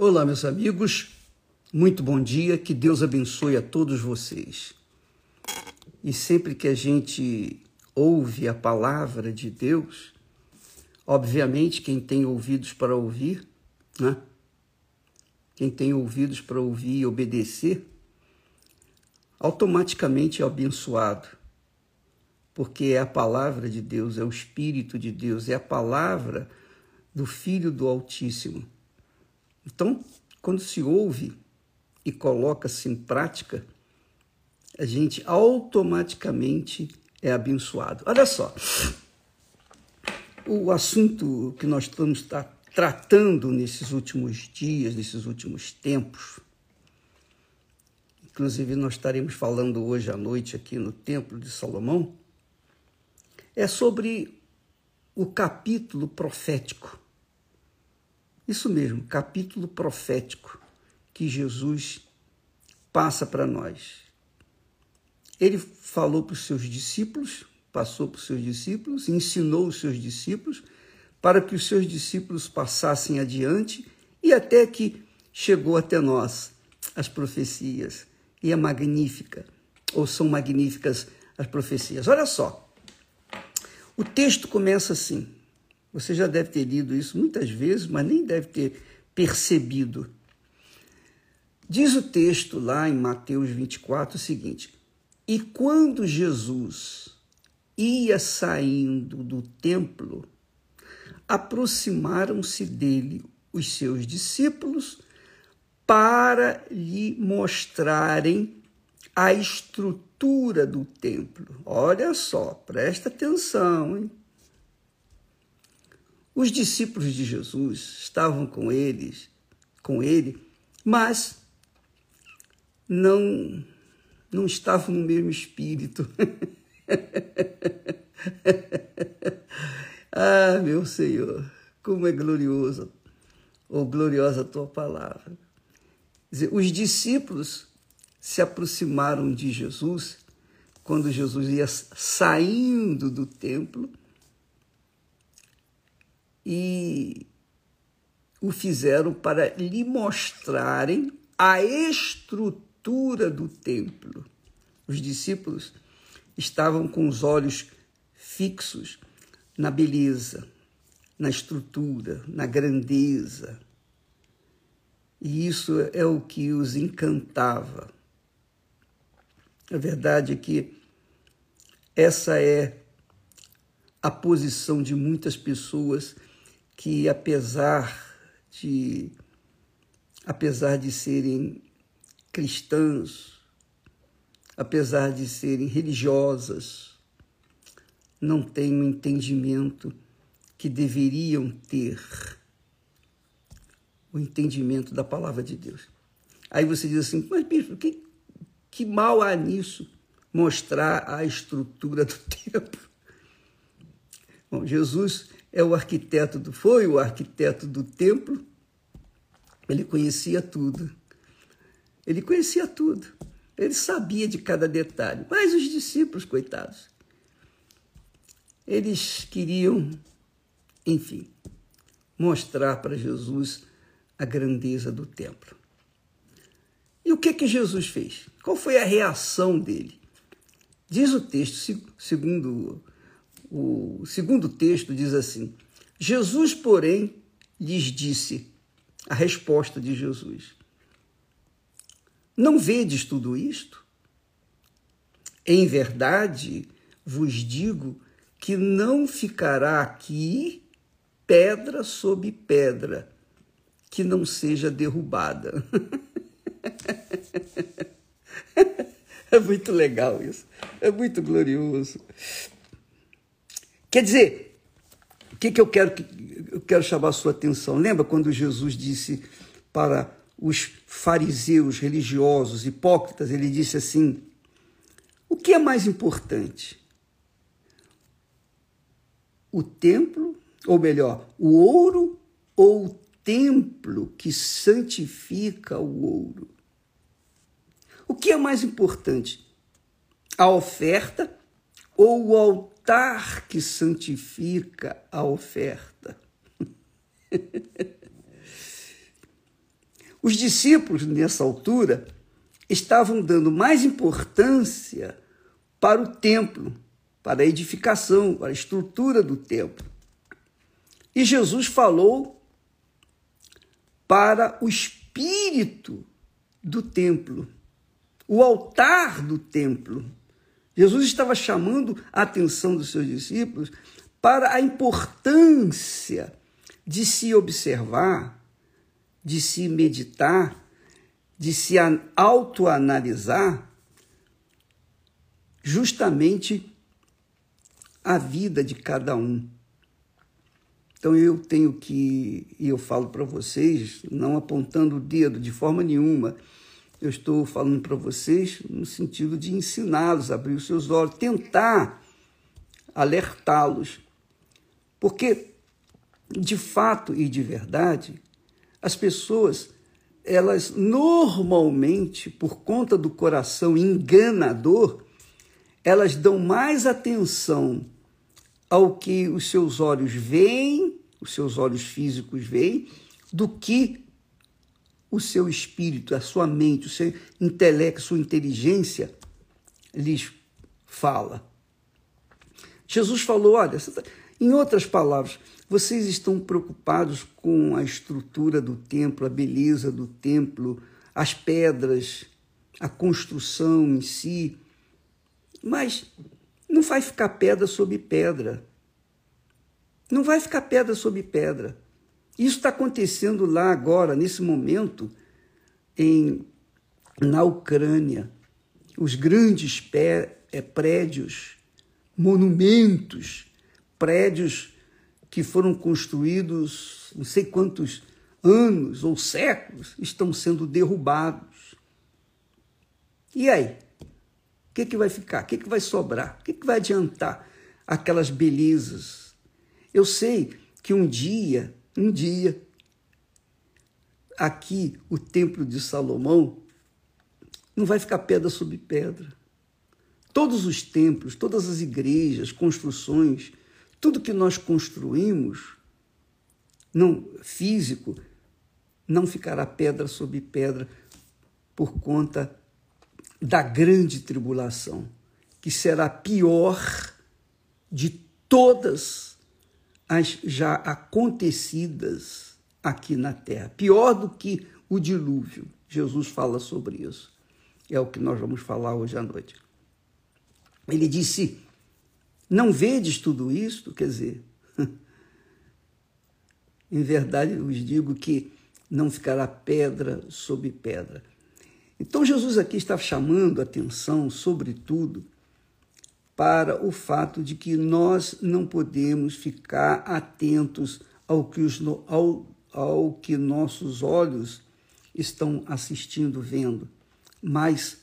Olá, meus amigos, muito bom dia, que Deus abençoe a todos vocês. E sempre que a gente ouve a palavra de Deus, obviamente quem tem ouvidos para ouvir, né? Quem tem ouvidos para ouvir e obedecer, automaticamente é abençoado, porque é a palavra de Deus, é o Espírito de Deus, é a palavra do Filho do Altíssimo. Então, quando se ouve e coloca-se em prática, a gente automaticamente é abençoado. Olha só, o assunto que nós estamos tratando nesses últimos dias, nesses últimos tempos, inclusive nós estaremos falando hoje à noite aqui no Templo de Salomão, é sobre o capítulo profético isso mesmo, capítulo profético que Jesus passa para nós. Ele falou para os seus discípulos, passou para os seus discípulos, ensinou os seus discípulos, para que os seus discípulos passassem adiante e até que chegou até nós as profecias. E é magnífica, ou são magníficas as profecias. Olha só, o texto começa assim: você já deve ter lido isso muitas vezes, mas nem deve ter percebido. Diz o texto lá em Mateus 24 o seguinte: E quando Jesus ia saindo do templo, aproximaram-se dele os seus discípulos para lhe mostrarem a estrutura do templo. Olha só, presta atenção, hein? Os discípulos de Jesus estavam com eles, com ele, mas não não estavam no mesmo espírito. ah, meu Senhor, como é glorioso ou gloriosa a tua palavra. Dizer, os discípulos se aproximaram de Jesus quando Jesus ia saindo do templo e o fizeram para lhe mostrarem a estrutura do templo. Os discípulos estavam com os olhos fixos na beleza, na estrutura, na grandeza. E isso é o que os encantava. A verdade é que essa é a posição de muitas pessoas que apesar de apesar de serem cristãs, apesar de serem religiosas, não têm o entendimento que deveriam ter o entendimento da palavra de Deus. Aí você diz assim, mas bispo, que, que mal há nisso mostrar a estrutura do templo? Bom, Jesus é o arquiteto do, foi o arquiteto do templo. Ele conhecia tudo. Ele conhecia tudo. Ele sabia de cada detalhe. Mas os discípulos, coitados, eles queriam, enfim, mostrar para Jesus a grandeza do templo. E o que que Jesus fez? Qual foi a reação dele? Diz o texto, segundo o segundo texto diz assim: Jesus, porém, lhes disse a resposta de Jesus: Não vedes tudo isto? Em verdade vos digo que não ficará aqui pedra sobre pedra que não seja derrubada. é muito legal isso, é muito glorioso. Quer dizer, o que, que eu quero eu quero chamar a sua atenção? Lembra quando Jesus disse para os fariseus religiosos, hipócritas, ele disse assim: o que é mais importante? O templo, ou melhor, o ouro ou o templo que santifica o ouro? O que é mais importante? A oferta ou o altar? Altar que santifica a oferta. Os discípulos, nessa altura, estavam dando mais importância para o templo, para a edificação, para a estrutura do templo. E Jesus falou para o espírito do templo, o altar do templo. Jesus estava chamando a atenção dos seus discípulos para a importância de se observar, de se meditar, de se autoanalisar justamente a vida de cada um. Então eu tenho que, e eu falo para vocês, não apontando o dedo de forma nenhuma, eu estou falando para vocês no sentido de ensiná-los abrir os seus olhos, tentar alertá-los. Porque, de fato e de verdade, as pessoas, elas normalmente, por conta do coração enganador, elas dão mais atenção ao que os seus olhos veem, os seus olhos físicos veem, do que o seu espírito, a sua mente, o seu intelecto, a sua inteligência lhes fala. Jesus falou: olha, tá, em outras palavras, vocês estão preocupados com a estrutura do templo, a beleza do templo, as pedras, a construção em si, mas não vai ficar pedra sobre pedra. Não vai ficar pedra sobre pedra. Isso está acontecendo lá agora, nesse momento, em, na Ucrânia. Os grandes pé, é, prédios, monumentos, prédios que foram construídos não sei quantos anos ou séculos, estão sendo derrubados. E aí? O que, que vai ficar? O que, que vai sobrar? O que, que vai adiantar aquelas belezas? Eu sei que um dia um dia, aqui, o Templo de Salomão não vai ficar pedra sobre pedra. Todos os templos, todas as igrejas, construções, tudo que nós construímos, não físico, não ficará pedra sobre pedra por conta da grande tribulação, que será pior de todas as já acontecidas aqui na terra. Pior do que o dilúvio. Jesus fala sobre isso. É o que nós vamos falar hoje à noite. Ele disse: Não vedes tudo isto? Quer dizer, em verdade eu vos digo que não ficará pedra sobre pedra. Então Jesus aqui está chamando a atenção, sobretudo, para o fato de que nós não podemos ficar atentos ao que, os, ao, ao que nossos olhos estão assistindo, vendo, mas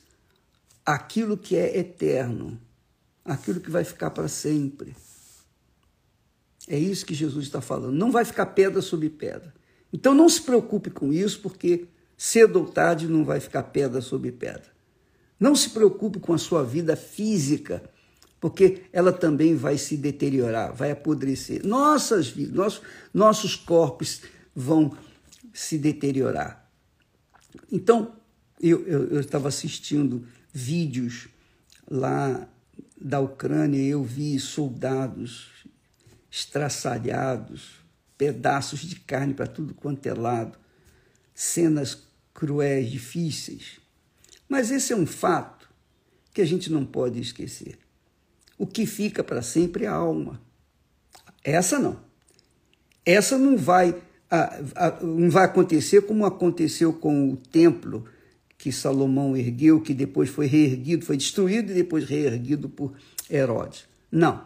aquilo que é eterno, aquilo que vai ficar para sempre. É isso que Jesus está falando. Não vai ficar pedra sobre pedra. Então não se preocupe com isso, porque cedo ou tarde não vai ficar pedra sobre pedra. Não se preocupe com a sua vida física porque ela também vai se deteriorar, vai apodrecer. Nossas vidas, nossos, nossos corpos vão se deteriorar. Então, eu, estava assistindo vídeos lá da Ucrânia eu vi soldados estraçalhados, pedaços de carne para tudo quanto é lado, cenas cruéis, difíceis. Mas esse é um fato que a gente não pode esquecer. O que fica para sempre é a alma. Essa não. Essa não vai, não vai acontecer como aconteceu com o templo que Salomão ergueu, que depois foi reerguido, foi destruído e depois reerguido por Herodes. Não.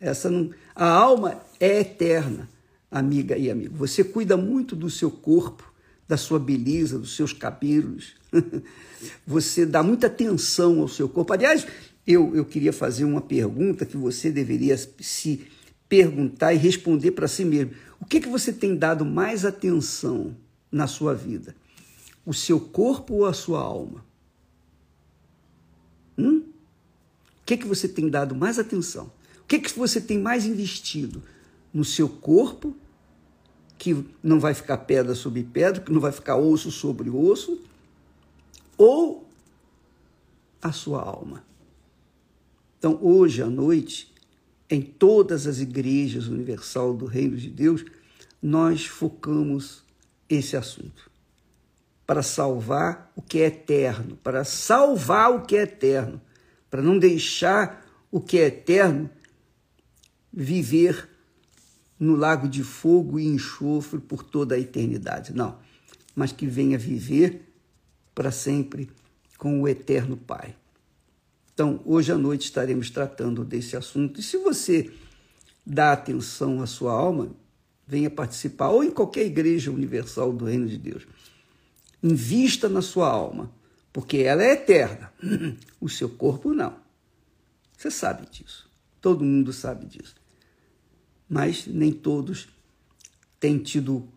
Essa não. A alma é eterna, amiga e amigo. Você cuida muito do seu corpo, da sua beleza, dos seus cabelos. Você dá muita atenção ao seu corpo. Aliás, eu, eu queria fazer uma pergunta que você deveria se perguntar e responder para si mesmo. O que, que você tem dado mais atenção na sua vida? O seu corpo ou a sua alma? Hum? O que, que você tem dado mais atenção? O que, que você tem mais investido? No seu corpo que não vai ficar pedra sobre pedra, que não vai ficar osso sobre osso, ou a sua alma. Então, hoje à noite, em todas as igrejas universal do Reino de Deus, nós focamos esse assunto para salvar o que é eterno, para salvar o que é eterno, para não deixar o que é eterno viver no lago de fogo e enxofre por toda a eternidade. Não, mas que venha viver para sempre com o eterno Pai. Então, hoje à noite estaremos tratando desse assunto. E se você dá atenção à sua alma, venha participar, ou em qualquer igreja universal do Reino de Deus. Invista na sua alma, porque ela é eterna. O seu corpo não. Você sabe disso. Todo mundo sabe disso mas nem todos têm tido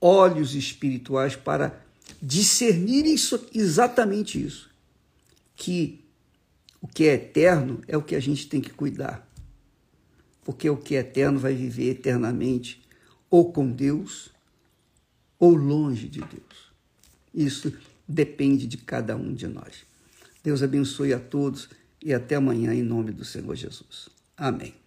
olhos espirituais para discernir exatamente isso. Que o que é eterno é o que a gente tem que cuidar. Porque o que é eterno vai viver eternamente ou com Deus ou longe de Deus. Isso depende de cada um de nós. Deus abençoe a todos e até amanhã em nome do Senhor Jesus. Amém.